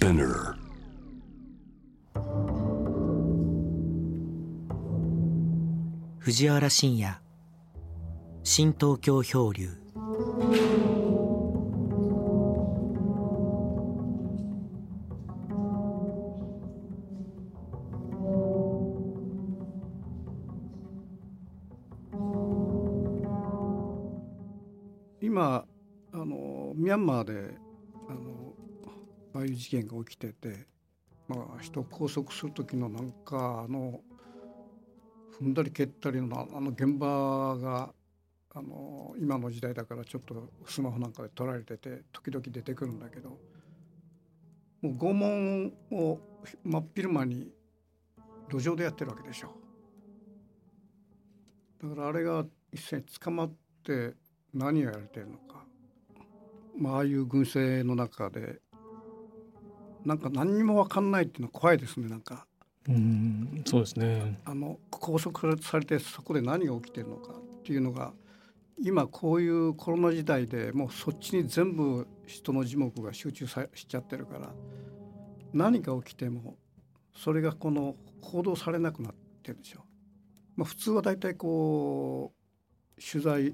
Spinner. 藤原信也新東京漂流今あのミャンマーでああいう事件が起きてて、まあ、人を拘束する時のなんかあの踏んだり蹴ったりのあの現場があの今の時代だからちょっとスマホなんかで撮られてて時々出てくるんだけどもう拷問を真っ昼間に路上でやってるわけでしょ。だからあれが一斉に捕まって何をやられてるのか、まあ、ああいう軍政の中でなんか何にも分かんないっていうのは怖いですねなんか。うんそうですね。あの拘束されてそこで何が起きてるのかっていうのが今こういうコロナ時代でもうそっちに全部人の耳目が集中さしちゃってるから何が起きてもそれがこの報道されなくなってるでしょ。まあ、普通は大体こう取材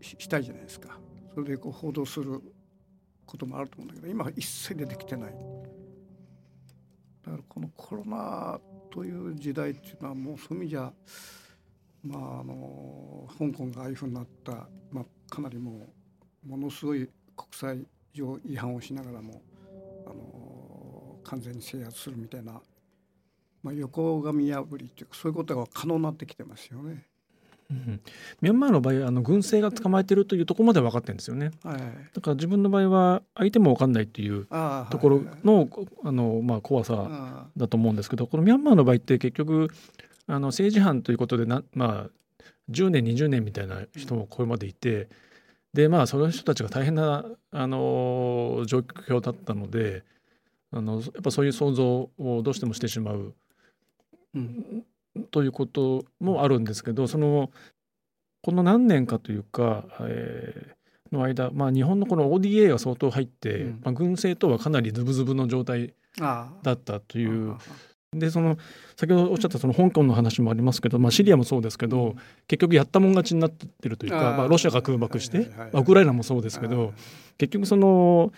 ししたいじゃないですか。それでこう報道することもあると思うんだけど今は一切出てきてないだからこのコロナという時代っていうのはもうそういう意味じゃまああの香港がああいうふうになった、まあ、かなりもうものすごい国際上違反をしながらもあの完全に制圧するみたいな、まあ、横紙破りっていうかそういうことが可能になってきてますよね。うんミャンマーの場合あの軍政が捕まえてるというところまでは分かってるんですよね。はい、だから自分の場合は相手も分かんないっていうところはいはい。あの、まあ、怖さあだと思うんですけどこのミャンマーの場合って結局あの政治犯ということでな、まあ、10年20年みたいな人もこれまでいてでまあその人たちが大変なあの状況だったのであのやっぱそういう想像をどうしてもしてしまう。うんということもあるんですけどそのこの何年かというか、えーの間、まあ、日本のこの ODA が相当入って、うん。まあ、軍政とはかなりズブズブの状態だったという。あでその先ほどおっしゃったその香港の話もありますけど、まあ、シリアもそうですけど、結局やったもん勝ちになってるというかまあ、ロシアが空爆して、まあウクライナもそうですけど、結局その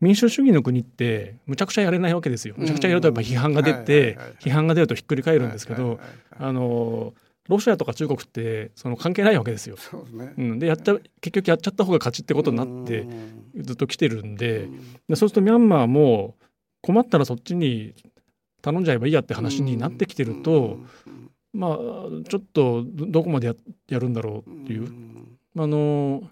民主主義の国ってむちゃくちゃやれないわけですよ。むちゃくちゃやるとやっぱ批判が出はいて批判が出るとひっくり返るんですけどあのロシアとか中国ってその関係ないわけですよ。そうん、でやった結局やっちゃった方が勝ちってことになってうん。ずっと来てるんでうん。でそうするとミャンマーも困ったらそっちに頼んじゃえばいいやって話になってきてると、まあちょっとどどこまでややるんだろうっていう、あの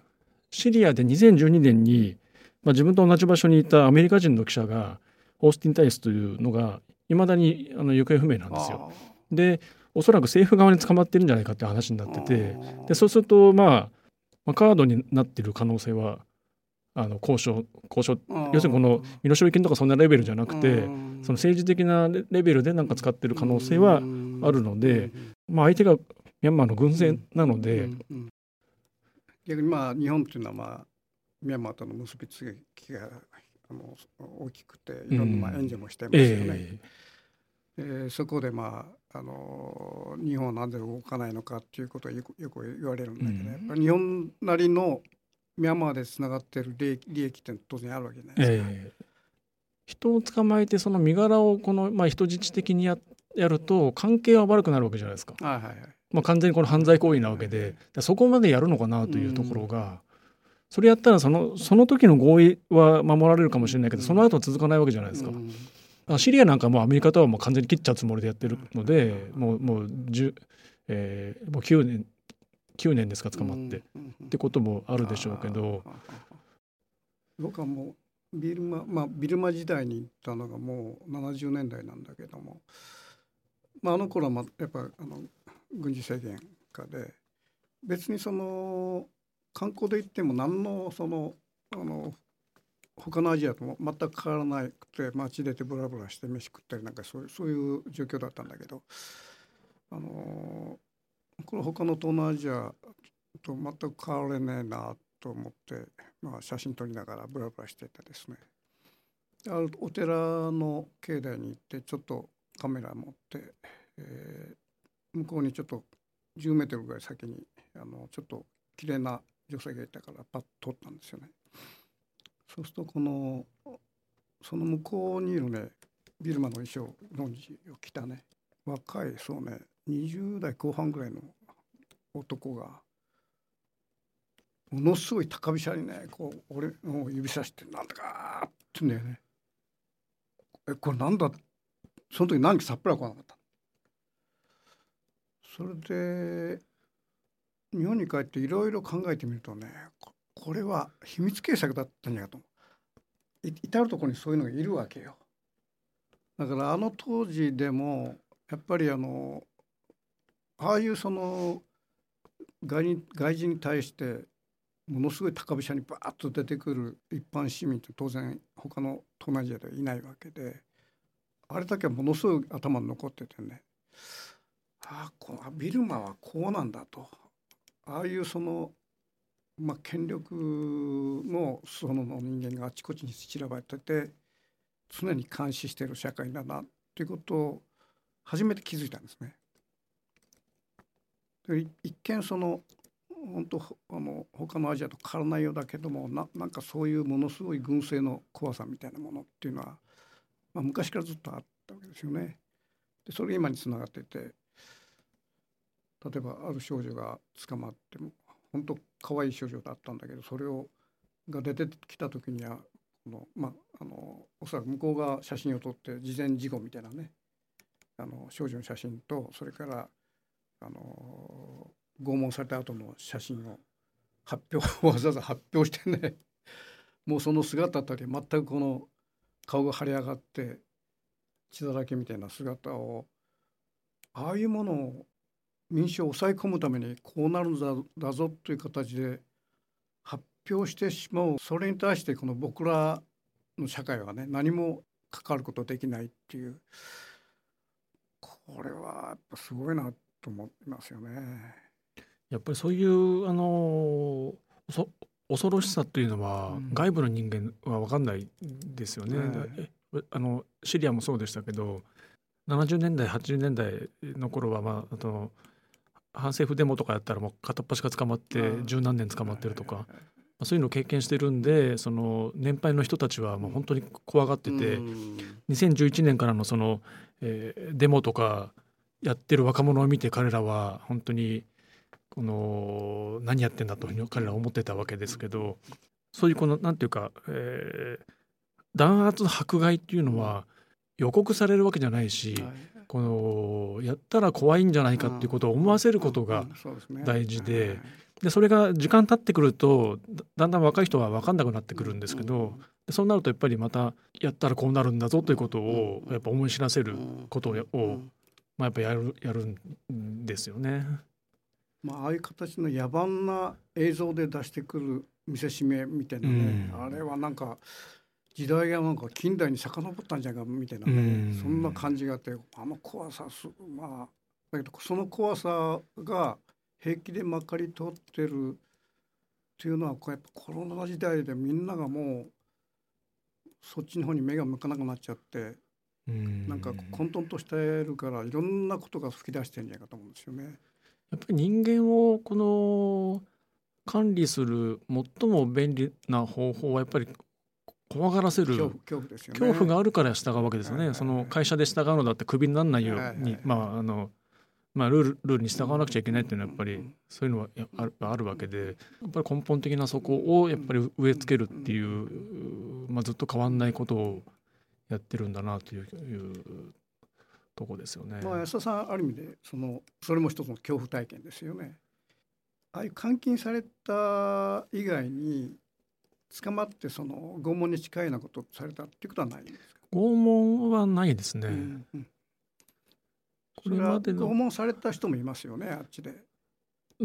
シリアで2012年に、まあ、自分と同じ場所にいたアメリカ人の記者がオースティン・タイスというのがいまだにあの行方不明なんですよ。でおそらく政府側に捕まってるんじゃないかって話になっててでそうすると、まあ、まあカードになってる可能性はあの交渉交渉要するにこの身代金とかそんなレベルじゃなくてその政治的なレレベルで何か使ってる可能性はあるので、まあ、相手がミャンマーの軍政なので、逆にまあ日本っていうのはまあミャンマーとの結びつきがあの大きくていろんなまあ援助もしてますよね。ええーそこでまああの日本はなぜ動かないのかっていうことをよくよく言われるんだけど、うんやっぱり日本なりのミャンマーでつながっている利益利益って当然あるわけじゃないですか。ええ人を捕まえてその身柄をこの、まあ、人質的にややると関係は悪くなるわけじゃないですか、はいはいはい。まあ、完全にこの犯罪行為なわけででそこまでやるのかなというところが、それやったらそのその時の合意は守られるかもしれないけどその後は続かないわけじゃないですか。シリアなんかもうアメリカとはもう完全に切っちゃうつもりでやってるので、もうもう10、えーもう9年9年ですか捕まって、ってこともあるでしょうけど、僕はもうビルマまあビルマ時代に行ったのがもう70年代なんだけども、まあ、あの頃はまあやっぱあの軍事制限下で別にその観光で行っても何のそのあの他のアジアとも全く変わらなくて街出てブラブラして飯食ったりなんかそういうそういう状況だったんだけどあのこれ他の東南アジアと全く変われねえなと思って、まあ、写真撮りながらブラブラしててですね。あるお寺の境内に行ってちょっとカメラ持って、えー、向こうにちょっと10メートルぐらい先にあのちょっと綺麗な女性がいたからパッと撮ったんですよね。そうするとこのその向こうにいるねビルマの衣装の字を着たね若いそうね20代後半ぐらいの男がものすごい高飛車にねこう俺の指さして「なんだか」って言うんだよね。えこれなんだ？その時何かさっぱり来なかった。それで日本に帰っていろいろ考えてみるとねこれは秘密警察だったんじゃないかと至る所にそういうのがいるわけよ。だからあの当時でもやっぱりあのああいうその外人外人に対してものすごい高飛車にバーッと出てくる一般市民って当然他の東南アジアではいないわけであれだけはものすごい頭に残っててねああこのビルマはこうなんだとああいうその、まあ、権力のその人間があちこちに散らばってて常に監視している社会だなっていうことを初めて気づいたんですね。で一見その本当あの他のアジアと変わらないようだけどもななんかそういうものすごい軍政の怖さみたいなものっていうのは、まあ、昔からずっとあったわけですよね。でそれが今につながってて例えばある少女が捕まっても本当可愛い少女だったんだけどそれをが出てきた時にはこのまああのおそらく向こうが写真を撮って事前事故みたいなねあの少女の写真とそれからあの拷問された後の写真を発表わざわざ発表してね もうその姿たり全くこの顔が腫れ上がって血だらけみたいな姿をああいうものを民主を抑え込むためにこうなるんだだぞという形で発表してしまうそれに対してこの僕らの社会はね何も関わることできないっていうこれはやっぱすごいなと思いますよね。やっぱりそういうあのそ恐ろしさというのは、うん、外部の人間は分かんないですよね。はい、あのシリアもそうでしたけど70年代80年代の頃は、まあ、あの反政府デモとかやったらもう片っ端が捕まって十何年捕まってるとか、そういうのを経験してるんでその年配の人たちはもう本当に怖がってて、2011年からのその、えー、デモとかやってる若者を見て彼らは本当にこの何やってんだと彼らは思ってたわけですけどそういうこの何て言うか、えー、弾圧迫害っていうのは予告されるわけじゃないし、このやったら怖いんじゃないかっていうことを思わせることが大事で。でそれが時間経ってくるとだんだん若い人は分かんなくなってくるんですけど、そうなるとやっぱりまたやったらこうなるんだぞということをやっぱ思い知らせることを、まあ、やっぱやるやるんですよね。まあ、ああいう形の野蛮な映像で出してくる見せしめみたいなね、うん、あれはなんか時代がなんか近代に遡ったんじゃないかみたいなね、うん、そんな感じがあってあの怖さすまあだけどその怖さが平気でまかり通ってるっていうのはこうやっぱコロナ時代でみんながもうそっちの方に目が向かなくなっちゃって、うん、なんか混沌としてるからいろんなことが吹き出してるんじゃないかと思うんですよね。やっぱり人間をこの管理する最も便利な方法はやっぱり怖がらせる恐怖、ね、恐怖があるから従うわけですよね、その会社で従うのだってクビにならないように、まああのまあ、ルールルールに従わなくちゃいけないっていうのはやっぱりそういうのはあるあるわけでやっぱり根本的なそこをやっぱり植え付けるっていう、まあ、ずっと変わんないことをやってるんだなというとこですよね。まあ、安田さんある意味でそのそれも一つの恐怖体験ですよね。ああいう監禁された以外に捕まってその拷問に近いようなことされたっていうことはないんですか？拷問はないですね。うんうん、これまで拷問された人もいますよねあっちで。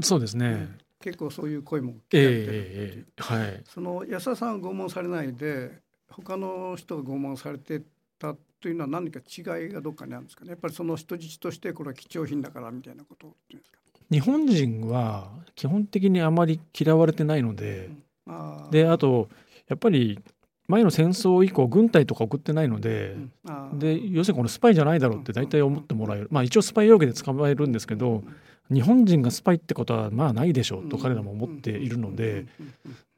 そうですね。うん、結構そういう声も聞かれてる、えー、はい。その安田さん拷問されないで他の人が拷問されてたというのは何か違いがどっかにあるんですかね？やっぱりその人質としてこれは貴重品だからみたいなことっていうんですか？日本人は基本的にあまり嫌われてないので、うん、あであとやっぱり前の戦争以降軍隊とか送ってないので、で要するにこのスパイじゃないだろうって大体思ってもらえる、まあ一応スパイ容疑で捕まえるんですけど日本人がスパイってことはまあないでしょうと彼らも思っているので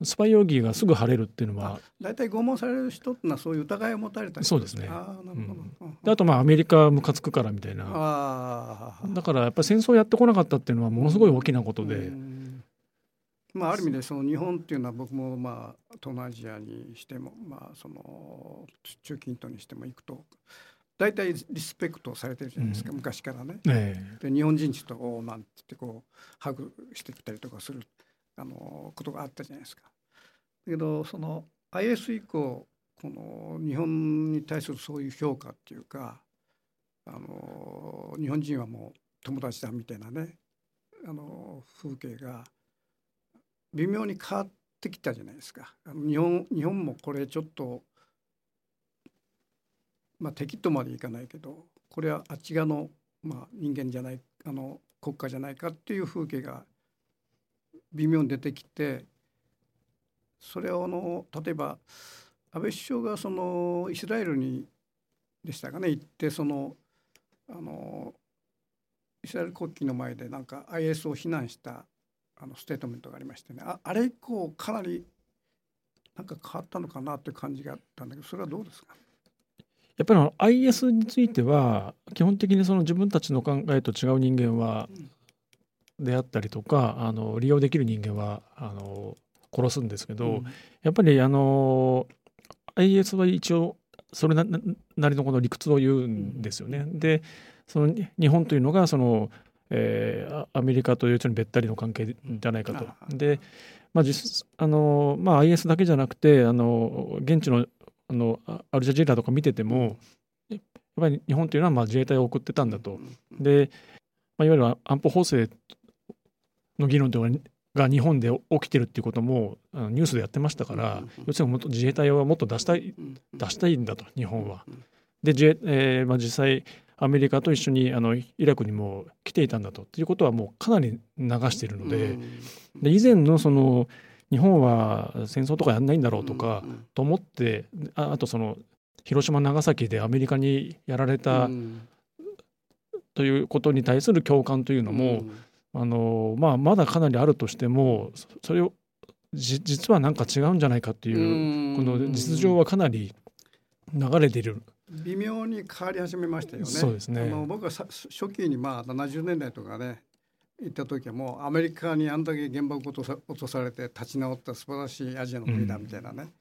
スパイ容疑がすぐ晴れるっていうのは大体拷問される人ってのはそういう疑いを持たれたそうですね。あ,、うん、であとまあアメリカムカつくからみたいな。だからやっぱり戦争やってこなかったっていうのはものすごい大きなことで。まあ、ある意味でその日本っていうのは僕もまあ東南アジアにしてもまあその中近東にしても行くと大体リスペクトされてるじゃないですか、うん、昔からね。えー、で日本人ちとおおなんて言ってこうハグしてきたりとかするあのことがあったじゃないですか。だけどその IS 以降この日本に対するそういう評価っていうかあの日本人はもう友達だみたいなねあの風景が微妙に変わってきたじゃないですか。日本日本もこれちょっとまあ敵とまでいかないけどこれはあっち側の、まあ、人間じゃないあの国家じゃないかっていう風景が微妙に出てきてそれをの例えば安倍首相がそのイスラエルにでしたかね行ってそのあのイスラエル国旗の前でなんか IS を非難したあのステートメントがありましてね。ああれ以降かなりなんか変わったのかなという感じがあったんだけどそれはどうですか？やっぱり IS については基本的にその自分たちの考えと違う人間はであったりとかあの利用できる人間はあの殺すんですけど、うん、やっぱりあの IS は一応それなりのこの理屈を言うんですよね。でその日本というのがそのえー、アメリカというにべったりの関係じゃないかと。で、まあ実あのまあ、IS だけじゃなくてあの現地のあのアルジャジーラとか見ててもやっぱり日本というのはまあ自衛隊を送ってたんだと。で、まあ、いわゆる安保法制の議論というのが日本で起きてるっていうこともニュースでやってましたから、要するにもっと自衛隊はもっと出したい出したいんだと日本は。で、えーまあ、実際アメリカと一緒にあのイラクにも来ていたんだと。いうことはもうかなり流しているので。で以前のその日本は戦争とかやんないんだろうとかと思ってああとその広島長崎でアメリカにやられたということに対する共感というのもあの、まあ、まだかなりあるとしてもそれを実はなんか違うんじゃないかっていうこの実情はかなり流れている微妙に変わり始めましたよね。そうですね。あの僕は初期にまあ70年代とかね行った時はもうアメリカにあんだけ原爆落とさ落とされて立ち直った素晴らしいアジアの国だみたいなね、うん、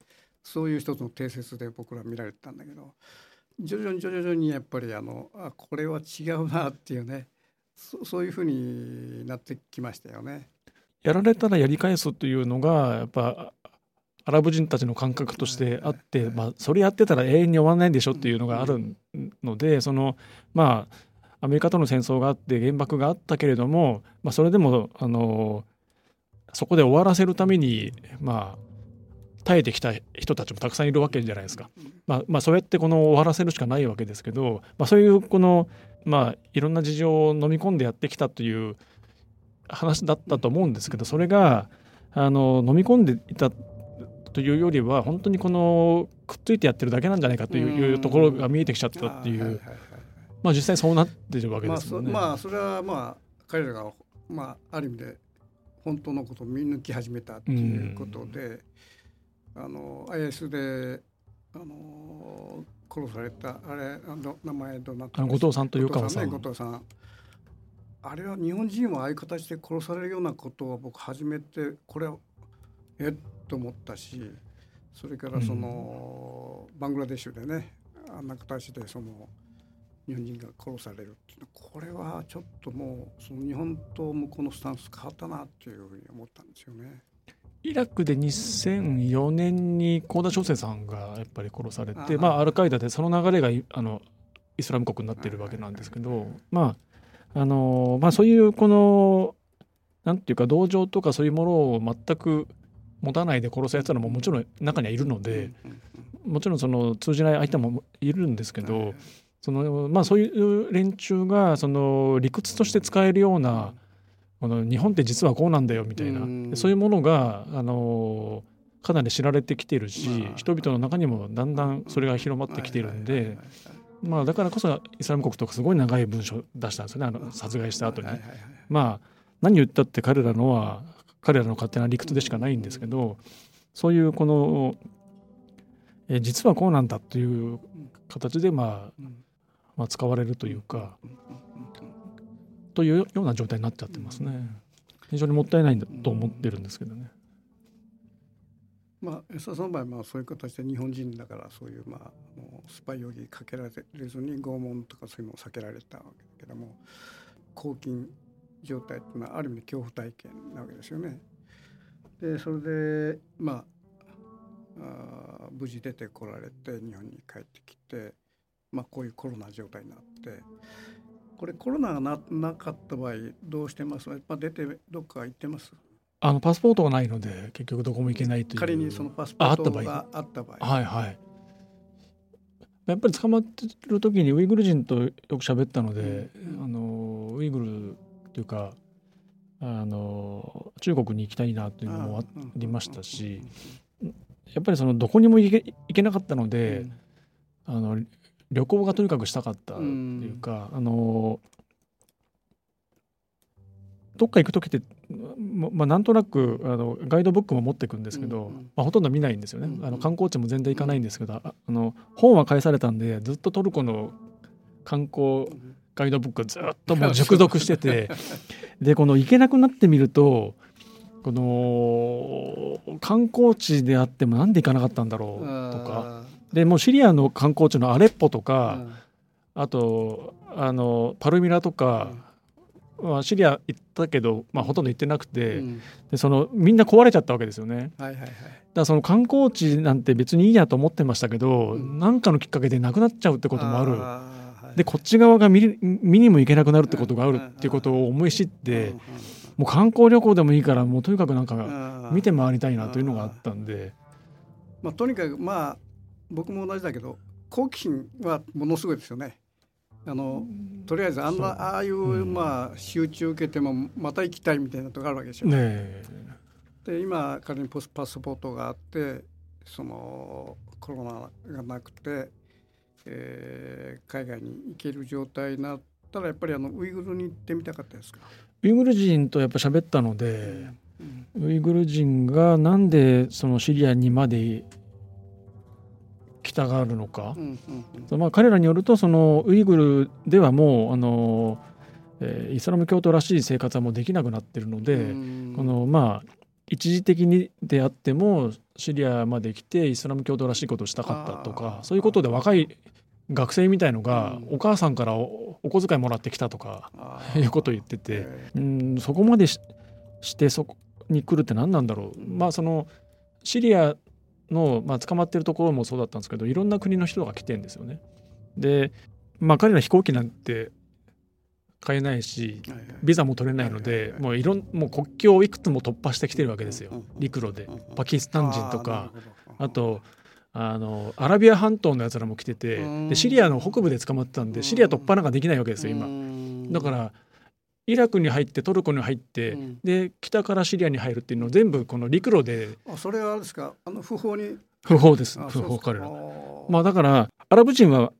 そういう一つの定説で僕ら見られてたんだけど徐々に徐々にやっぱりあのあこれは違うなっていうねそそういうふうになってきましたよね。やられたらやり返すというのがやっぱアラブ人たちの感覚としてあって、まあ、それやってたら永遠に終わらないんでしょっていうのがあるのでそのまあアメリカとの戦争があって原爆があったけれども、まあ、それでもあのそこで終わらせるためにまあ耐えてきた人たちもたくさんいるわけじゃないですか。まあ、まあ、そうやってこの終わらせるしかないわけですけど、まあ、そういうこの、まあ、いろんな事情を飲み込んでやってきたという話だったと思うんですけどそれがあの飲み込んでいたというよりは本当にこのくっついてやってるだけなんじゃないかというところが見えてきちゃったっていう。まあ実際そうなってるわけですもんね。まあそれはまあ彼らがまあある意味で本当のことを見抜き始めたっていうことで、あの IS であの殺されたあれあの名前どなた後藤さんというかさん、後藤さんあれは日本人はああいう形で殺されるようなことは僕初めてこれはえっと思ったしそれからその、うん、バングラデシュでねあんな形でその日本人が殺されるっていうのこれはちょっともうその日本と向こうのスタンス変わったなっていうふうに思ったんですよね。イラクで2004年に幸田翔生さんがやっぱり殺されてまあ、アルカイダでその流れがあのイスラム国になってるわけなんですけど、まああのまあ、そういうこのなんていうか同情とかそういうものを全く持たないで殺すやつらももちろん中にはいるのでもちろんその通じない相手もいるんですけどそのまあそういう連中がその理屈として使えるようなこの日本って実はこうなんだよみたいなそういうものがあのかなり知られてきてるし、人々の中にもだんだんそれが広まってきてるんで、まあ、だからこそイスラム国とかすごい長い文章を出したんですよねあの殺害した後に、まあ何言ったって彼らのは彼らの勝手な理屈でしかないんですけどそういうこのえ実はこうなんだという形で、まあ、まあ使われるというかというような状態になっちゃってますね。非常にもったいないんだと思ってるんですけどね。まあ、安田さんの場合まあそういう形で日本人だからそういうまあもうスパイ容疑かけられずに拷問とかそういうのを避けられたわけだけども拘禁状態っていうのはある意味恐怖体験なわけですよね。でそれでまああ無事出てこられて日本に帰ってきて、まあ、こういうコロナ状態になってこれコロナがななかった場合どうしてます？やっぱ出てどっか行ってます？あのパスポートがないので結局どこも行けないという。仮にそのパスポートがあった場合。はいはい。やっぱり捕まってる時にウイグル人とよく喋ったので、うん、あのウイグルというかあの中国に行きたいなというのもありましたしやっぱりそのどこにも行け行けなかったので、うん、あの旅行がとにかくしたかったっていうか、うん、あのどっか行く時ってまあ、なんとなくあのガイドブックも持っていくんですけど、うんうん、まあ、ほとんど見ないんですよね、うんうん、あの観光地も全然行かないんですけど、あの本は返されたんでずっとトルコの観光ガイドブックずっともう熟読してて。でこの行けなくなってみるとこの観光地であってもなんで行かなかったんだろうとか。でもうシリアの観光地のアレッポとか、あとあのパルミラとか、まあ、シリア行ったけど、まあ、ほとんど行ってなくて、うん、でそのみんな壊れちゃったわけですよね。はいはいはい、だからその観光地なんて別にいいやと思ってましたけど何、うん、かのきっかけでなくなっちゃうってこともある。あでこっち側が見見にも行けなくなるってことがあるっていうことを思い知って、もう観光旅行でもいいからもうとにかくなんか見て回りたいなというのがあったんで。まあ、とにかくまあ僕も同じだけど好奇心はものすごいですよね。あのとりあえずあんなああいう、まあ集中受けてもまた行きたいみたいなとこあるわけでしょ。ね、で今仮にポスパスポートがあってそのコロナがなくて、えー、海外に行ける状態になったらやっぱりあのウイグルに行ってみたかったですか？ウイグル人とやっぱ喋ったので、うん、ウイグル人がなんでそのシリアにまで来たがるのか、うんうんうん、まあ、彼らによるとそのウイグルではもうあの、えー、イスラム教徒らしい生活はもうできなくなってるので、このまあ一時的にであってもシリアまで来てイスラム教徒らしいことをしたかったとかそういうことで若い学生みたいのがお母さんからお小遣いもらってきたとかいうことを言っててうんそこまでしてそこに来るって何なんだろう。まあそのシリアの、まあ、捕まってるところもそうだったんですけどいろんな国の人が来てんですよね。でまあ彼ら飛行機なんて買えないしビザも取れないのでもういろんもう国境をいくつも突破してきてるわけですよ。陸路で。パキスタン人とかあとあのアラビア半島のやつらも来ててでシリアの北部で捕まってたんでシリア突破なんかできないわけですよ今。だからイラクに入ってトルコに入って、うん、で北からシリアに入るっていうのを全部この陸路であそれはあれですか？あの不法に？不法です。不法彼らまあだからアラブ人は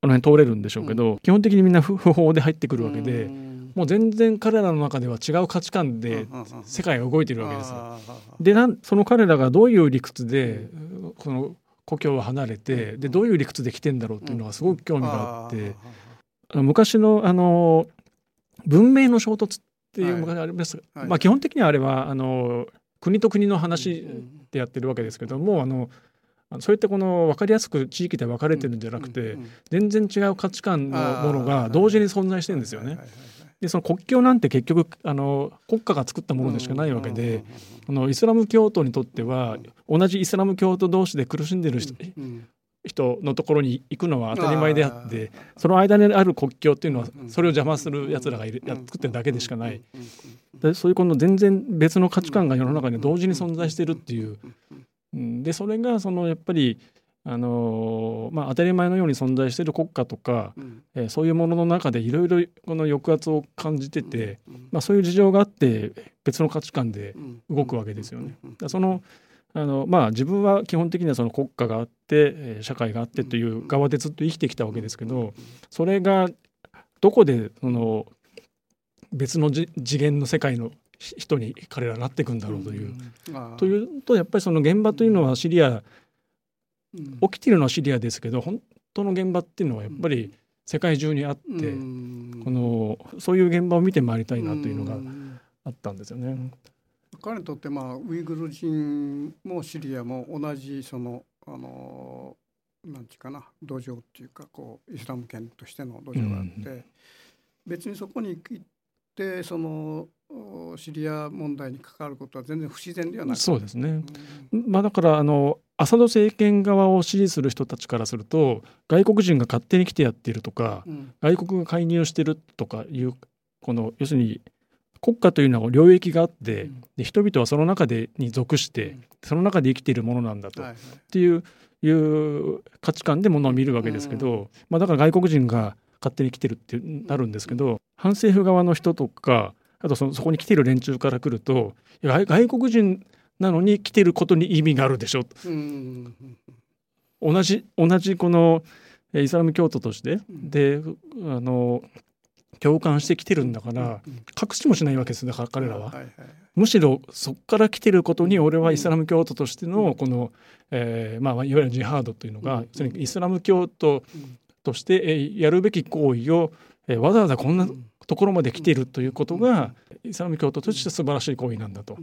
あの辺通れるんでしょうけど、うん、基本的にみんな 不法で入ってくるわけで、もう全然彼らの中では違う価値観で世界が動いてるわけですよ。でなんその彼らがどういう理屈でこの故郷を離れてでどういう理屈で来てんだろうっていうのはすごく興味があって。昔のあの文明の衝突っていう昔あります、はい、まあ、基本的にはあれはあの国と国の話でやってるわけですけども、あのそういったこの分かりやすく地域で分かれてるんじゃなくて、全然違う価値観のものが同時に存在してるんですよね。でその国境なんて結局あの国家が作ったものでしかないわけで、あのイスラム教徒にとっては同じイスラム教徒同士で苦しんでる人,、人のところに行くのは当たり前であってその間にある国境っていうのはそれを邪魔するやつらがいるや作ってるだけでしかない。でそういうこの全然別の価値観が世の中に同時に存在してるっていうでそれがそのやっぱりあのまあ、当たり前のように存在している国家とか、うん、えー、そういうものの中でいろいろこの抑圧を感じてて、うん、まあ、そういう事情があって別の価値観で動くわけですよね。そのあのまあ自分は基本的にはその国家があって社会があってという側でずっと生きてきたわけですけどそれがどこでその別の次元の世界の人に彼らなっていくんだろうという。というとやっぱりその現場というのはシリア起きているのはシリアですけど本当の現場っていうのはやっぱり世界中にあってこのそういう現場を見て回りたいなというのがあったんですよね。彼にとってまあウイグル人もシリアも同じそのあのなんていうかな土壌っていうかこうイスラム圏としての土壌があって、別にそこに行ってそのシリア問題に関わることは全然不自然ではないそうですね、うん、まあ、だからあのアサド政権側を支持する人たちからすると外国人が勝手に来てやっているとか、うん、外国が介入してるとかいうこの要するに国家というのは領域があって、うん、で人々はその中でに属して、その中で生きているものなんだと、はいはい、っていういう価値観でものを見るわけですけど、まあ、だから外国人が勝手に来てるってなるんですけど、反政府側の人とかあとそのそこに来てる連中から来ると外国人なのに来てることに意味があるでしょ、うん、同じ同じこのイスラム教徒として、であの共感してきてるんだから、隠しもしないわけですだから彼らは、むしろそこから来てることに俺はイスラム教徒としてのこの、えーまあ、いわゆるジハードというのが、イスラム教徒としてやるべき行為をわざわざこんなところまで来ているということがイスラム教徒として素晴らしい行為なんだと。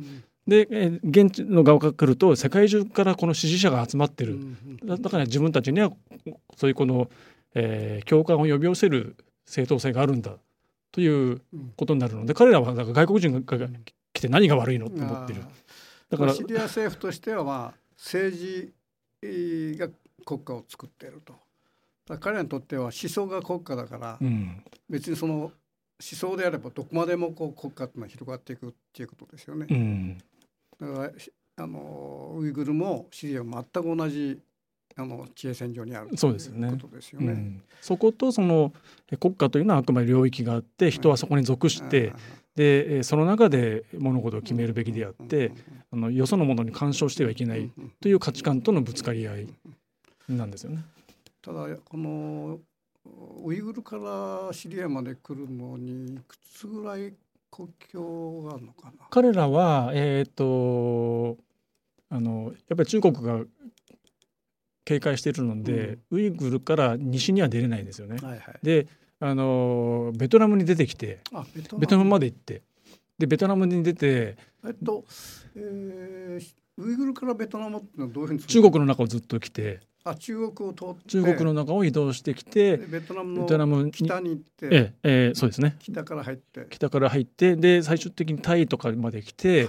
で現地の側から来ると世界中からこの支持者が集まってる。だから自分たちにはそういうこの、えー、共感を呼び寄せる正当性があるんだということになるの。で彼らはなんか外国人が来て何が悪いのって思ってる。だからシリア政府としてはまあ政治が国家を作っていると。彼らにとっては思想が国家だから、うん、別にその思想であればどこまでもこう国家っていうのは広がっていくっていうことですよね。うん、だからあのウイグルもシリアも全く同じあの地平線上にあるそうですよね。ことですよね、うん、そことその国家というのはあくまで領域があって人はそこに属して、でその中で物事を決めるべきであって、あのよそのものに干渉してはいけないという価値観とのぶつかり合いなんですよね。ただこのウイグルからシリアまで来るのにいくつぐらい国境があるのかな？彼らはえっ、ー、とあのやっぱり中国が警戒しているので、うん、ウイグルから西には出れないんですよね。はいはい、であのベトナムに出てきてベトナム。まで行ってでベトナムに出てえっと、えー、ウイグルからベトナムってのはどういうふうに中国の中をずっと来てあ中国を通って。中国の中を移動してきてベトナムの北に行って。えええそうですね。北から入って。北から入ってで最終的にタイとかまで来て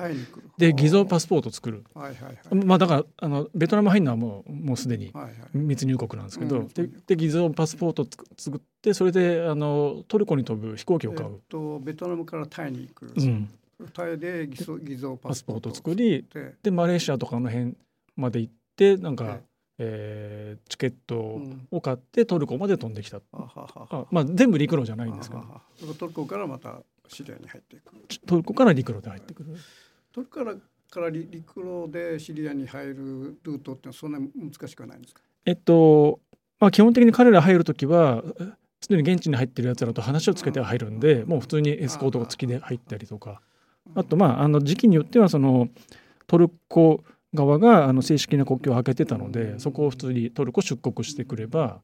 で偽造パスポートを作る、はいはいはい、まあだからあのベトナム入るのはもうもうすでに密入国なんですけど、はいはい、でで偽造パスポートを作ってそれであのトルコに飛ぶ飛行機を買う、えっと、ベトナムからタイに行く、うん、タイで偽造偽造パスポートを作りでマレーシアとかの辺まで行ってなんか、えー、チケットを買ってトルコまで飛んできた、うん、あまあ、全部陸路じゃないんですけど。トルコからまたシリアに入っていくトルコから陸路で入ってくる。トルコからから陸路でシリアに入るルートってそんなに難しくはないんですか？えっとまあ基本的に彼ら入る時はすでに現地に入ってるやつらと話をつけて入るんで、もう普通にエスコートが付きで入ったりとか。あとまああの時期によってはそのトルコ側があの正式な国境を開けてたのでそこを普通にトルコ出国してくれば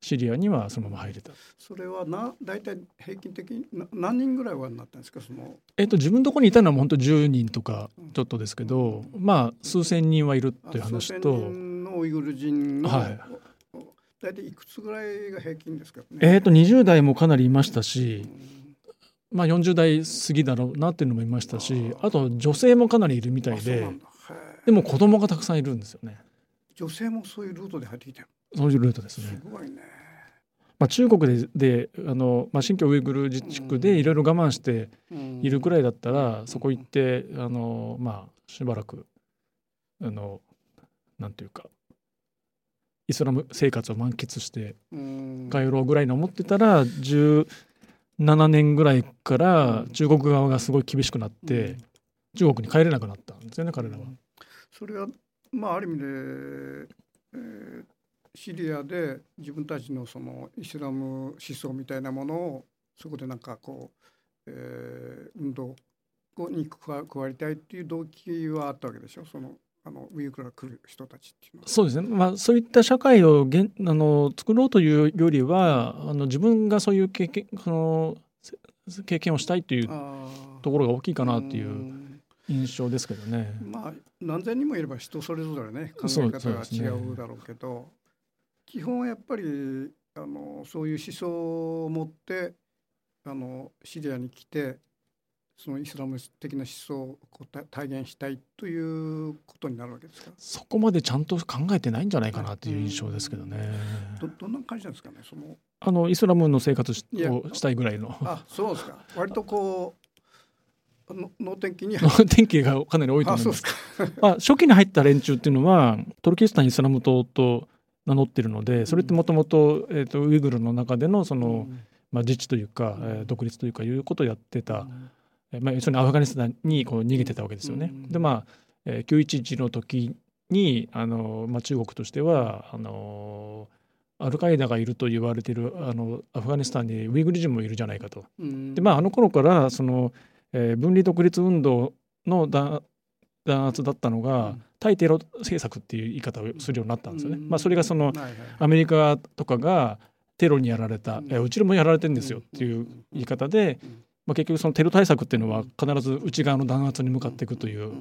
シリアにはそのまま入れた。それはな大体平均的に何人ぐらいはなったんですか？その。えっと自分のところにいたのは本当10人とかちょっとですけど、うん、まあ数千人はいるっていう話と。数千人のウイグル人の、はい、大体いくつぐらいが平均ですか、ね、えっと20代もかなりいましたし。まあ、40代過ぎだろうなっていうのもいましたしあと女性もかなりいるみたいででも子供がたくさんいるんですよね。女性もそういうルートで入ってきてる。そういうルートですね。すごいね。まあ、中国でであの、まあ、新疆ウイグル自治区でいろいろ我慢しているくらいだったら、そこ行ってあの、まあ、しばらくあのなんていうかイスラム生活を満喫して帰ろうぐらいの思ってたら17年ぐらいから中国側がすごい厳しくなって中国に帰れなくなったんですよね彼らは。それはまあある意味で、えー、シリアで自分たちのそのイスラム思想みたいなものをそこでなんかこう、えー、運動に加わりたいっていう動機はあったわけでしょ？そのあのウイグルが来る人たちっていうのは。そうですね、まあ、そういった社会をげんあの作ろうというよりはあの自分がそういう経験その経験をしたいというところが大きいかなっていう印象ですけどね。まあ何千人もいれば人それぞれね考え方が違うだろうけど、ね、基本はやっぱりあのそういう思想を持ってあのシリアに来てそのイスラム的な思想を体現したいということになるわけですか？そこまでちゃんと考えてないんじゃないかなという印象ですけどね。どどんな感じなんですかねそのあのイスラムの生活をしたいぐらいの。あそうですか割とこ能天気に能天気がかなり多いと思います。あ初期に入った連中っていうのはトルキスタンイスラム党と名乗ってるのでそれってもともとウイグルの中でのその、まあ、自治というか、えー、独立というかいうことをやってた。うんまあ、要するにアフガニスタンにこう逃げてたわけですよね。でまあ、えー、911の時にあの、まあ、中国としてはあのアルカイダがいると言われているあのアフガニスタンにウイグル人もいるじゃないかと。でまああの頃からその、えー、分離独立運動の弾圧だったのが、対テロ政策っていう言い方をするようになったんですよね。まあ、それがその、アメリカとかがテロにやられた、ううちもやられてるんですよっていう言い方で、まあ、結局そのテロ対策っていうのは必ず内側の弾圧に向かっていくという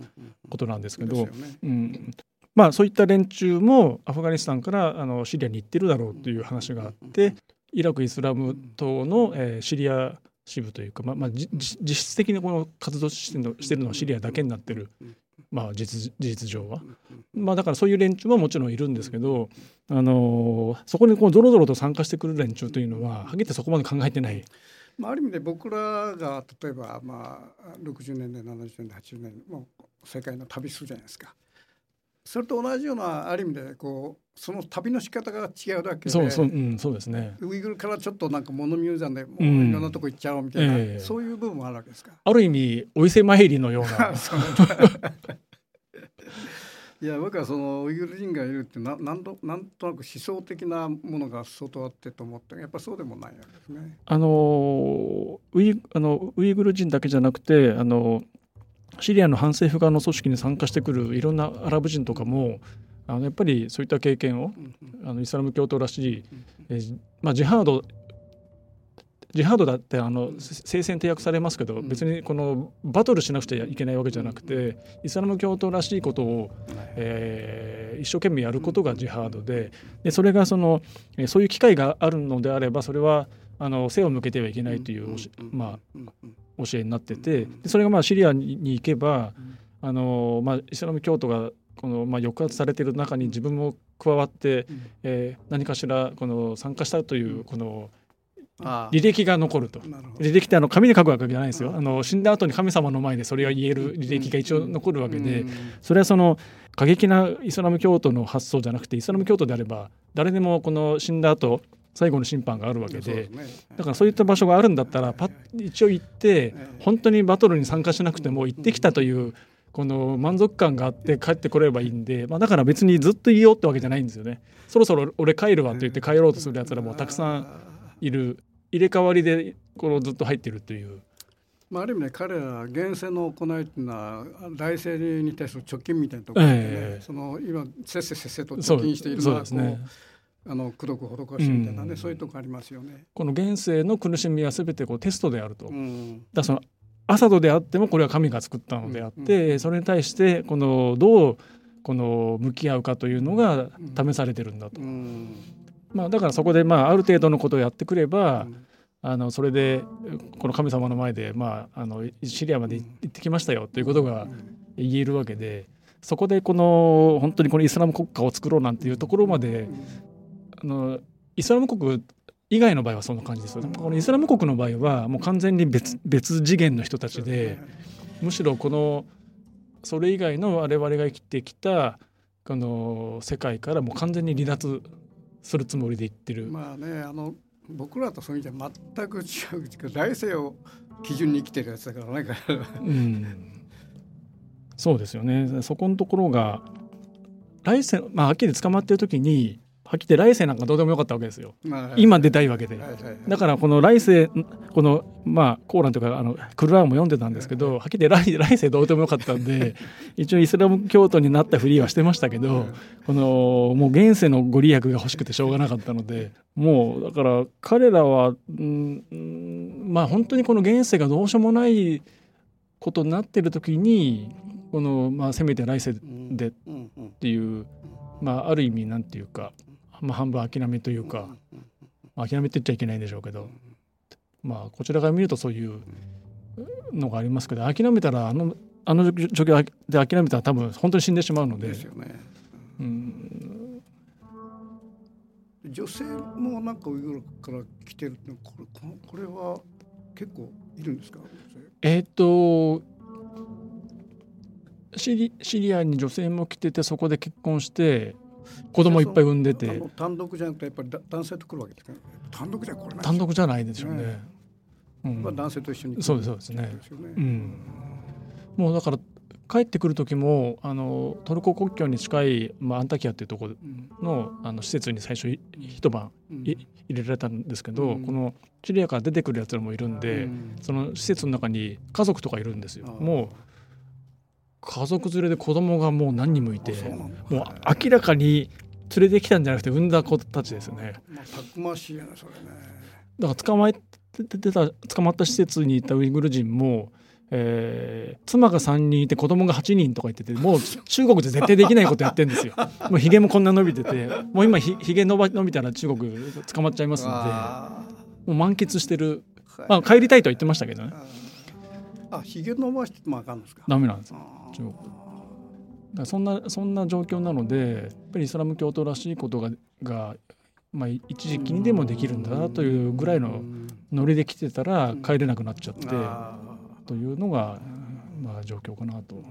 ことなんですけど、うん、まあ、そういった連中もアフガニスタンからあのシリアに行ってるだろうという話があってイラク・イスラム党の、えー、シリア支部というか、まあまあ、実質的にこの活動してるのはシリアだけになってる、まあ、実事実上は。まあ、だからそういう連中ももちろんいるんですけど、あのー、そこにこうぞろぞろと参加してくる連中というのははっきり言ってそこまで考えてない。まあ、ある意味で僕らが例えば、まあ、60年代70年代80年代もう世界の旅するじゃないですか。それと同じようなある意味でこうその旅の仕方が違うだけでそうそう,、うん、そうですね。ウイグルからちょっとなんか物見るじゃんでもういろんなとこ行っちゃおうみたいな、うん。えー、そういう部分もあるわけですか？ある意味お伊勢参りのような。いや僕はそのウイグル人がいるってななんとなんとなく思想的なものが相当あってと思ってやっぱそうでもないわけですね。あのウイあのウイグル人だけじゃなくてあのシリアの反政府側の組織に参加してくるいろんなアラブ人とかもあのやっぱりそういった経験を、あのイスラム教徒らしい、えまあ、ジハードジハードだってあの聖戦締約されますけど、別にこのバトルしなくちゃいけないわけじゃなくて、イスラム教徒らしいことを、えー、一生懸命やることがジハードででそれがそのそういう機会があるのであればそれはあの背を向けてはいけないという、まあ、教えになっててでそれがまあシリアに行けばあの、まあ、イスラム教徒がこの、まあ、抑圧されている中に自分も加わって、えー、何かしらこの参加したというこの、履歴が残ると。履歴ってあの紙で書くわけじゃないですよ。あの死んだ後に神様の前でそれが言える履歴が一応残るわけでそれはその過激なイスラム教徒の発想じゃなくてイスラム教徒であれば誰でもこの死んだ後最後の審判があるわけでだからそういった場所があるんだったらパッ一応行って本当にバトルに参加しなくても行ってきたというこの満足感があって帰ってこればいいんで、まあ、だから別にずっといようってわけじゃないんですよね。そろそろ俺帰るわって言って帰ろうとするやつらもたくさんいる。入れ替わりでこのずっと入ってるという。まあ、ある意味ね彼ら厳選の行いっていうのは来世に対する貯金みたいなところで、ね、えー、その今せっせせっせと貯金しているのはこうね、あの苦毒施しみたいなね、うん、そういうとこありますよね。この現世の苦しみはすべてこうテストであると。うん、だそのアサドであってもこれは神が作ったのであって、うん、それに対してこのどうこの向き合うかというのが試されてるんだと。まあ、だからそこでまあある程度のことをやってくれば、あのそれでこの神様の前で、まあ、あのシリアまで行ってきましたよということが言えるわけでそこでこの本当にこのイスラム国家を作ろうなんていうところまであのイスラム国以外の場合はそんな感じです。このイスラム国の場合はもう完全に別別次元の人たちでむしろこのそれ以外の我々が生きてきたこの世界からもう完全に離脱するつもりで言ってる。まあねあの僕らとそういう意味では全く違う来世を基準に生きてるやつだからね。うん、そうですよねそこのところが来世まあはっきり捕まってる時にはっきり来世なんかどうでもよかったわけですよ。今出たいわけで、だからこの来世このまあコーランというかあのクルラーも読んでたんですけどはっきり来来世どうでもよかったんで一応イスラム教徒になったふりはしてましたけどこのもう現世のご利益が欲しくてしょうがなかったのでもうだから彼らは、うん、まあ本当にこの現世がどうしようもないことになってる時にこの、まあ、せめて来世でっていう、まあ、ある意味なんていうかまあ、半分諦めというか、まあ、諦めて言っちゃいけないんでしょうけど、まあ、こちらから見るとそういうのがありますけど諦めたらあのあの状況で諦めたら多分本当に死んでしまうので。ですよね。うん、女性もなんかウイグルから来てるってこれこれは結構いるんですか？えっ、とシリシリアに女性も来ててそこで結婚して子供いっぱい産んでて。単独じゃなくてやっぱり男性と来るわけですか単独じゃこれ単独じゃないでしょうね、ねうん、まあ、男性と一緒にそうですそうですね、ね、うん、もうだから帰ってくる時もあのトルコ国境に近い、まあ、アンタキアっていうところの,、あの施設に最初一晩、入れられたんですけど、このシリアから出てくるやつらもいるんで、その施設の中に家族とかいるんですよ。もう家族連れで子供がもう何人もいてもう明らかに連れてきたんじゃなくて産んだ子たちですよね。まあ、たくましいやねそれね。だから捕まえてた捕まった施設に行ったウイグル人も、えー、妻が3人いて子供が8人とか言っててもう中国で絶対できないことやってんですよ。もうひげもこんな伸びててもう今ひひげ伸ば伸びたら中国捕まっちゃいますのでもう満喫してる、まあ、帰りたいとは言ってましたけどね。あひげ伸ばしてもあかんですか。ダメなんです。中国。だそんなそんな状況なのでやっぱりイスラム教徒らしいことがが、まあ、一時期にでもできるんだなというぐらいのノリで来てたら帰れなくなっちゃってというのが、まあ、状況かなと。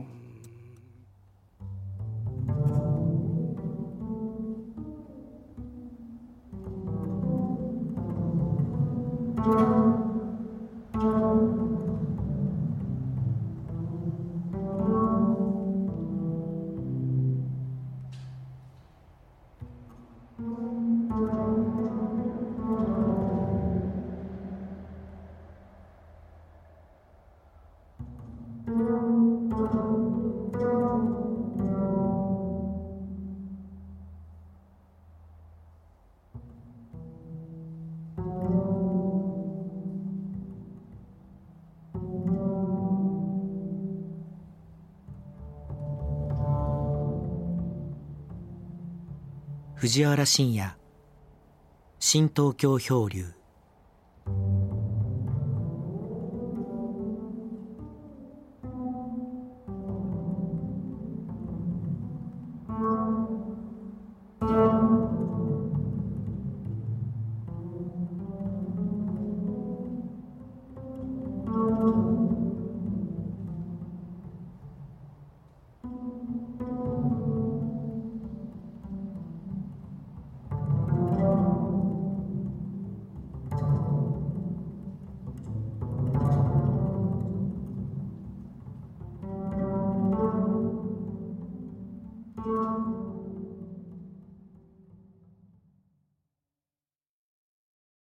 藤原信也。新東京漂流。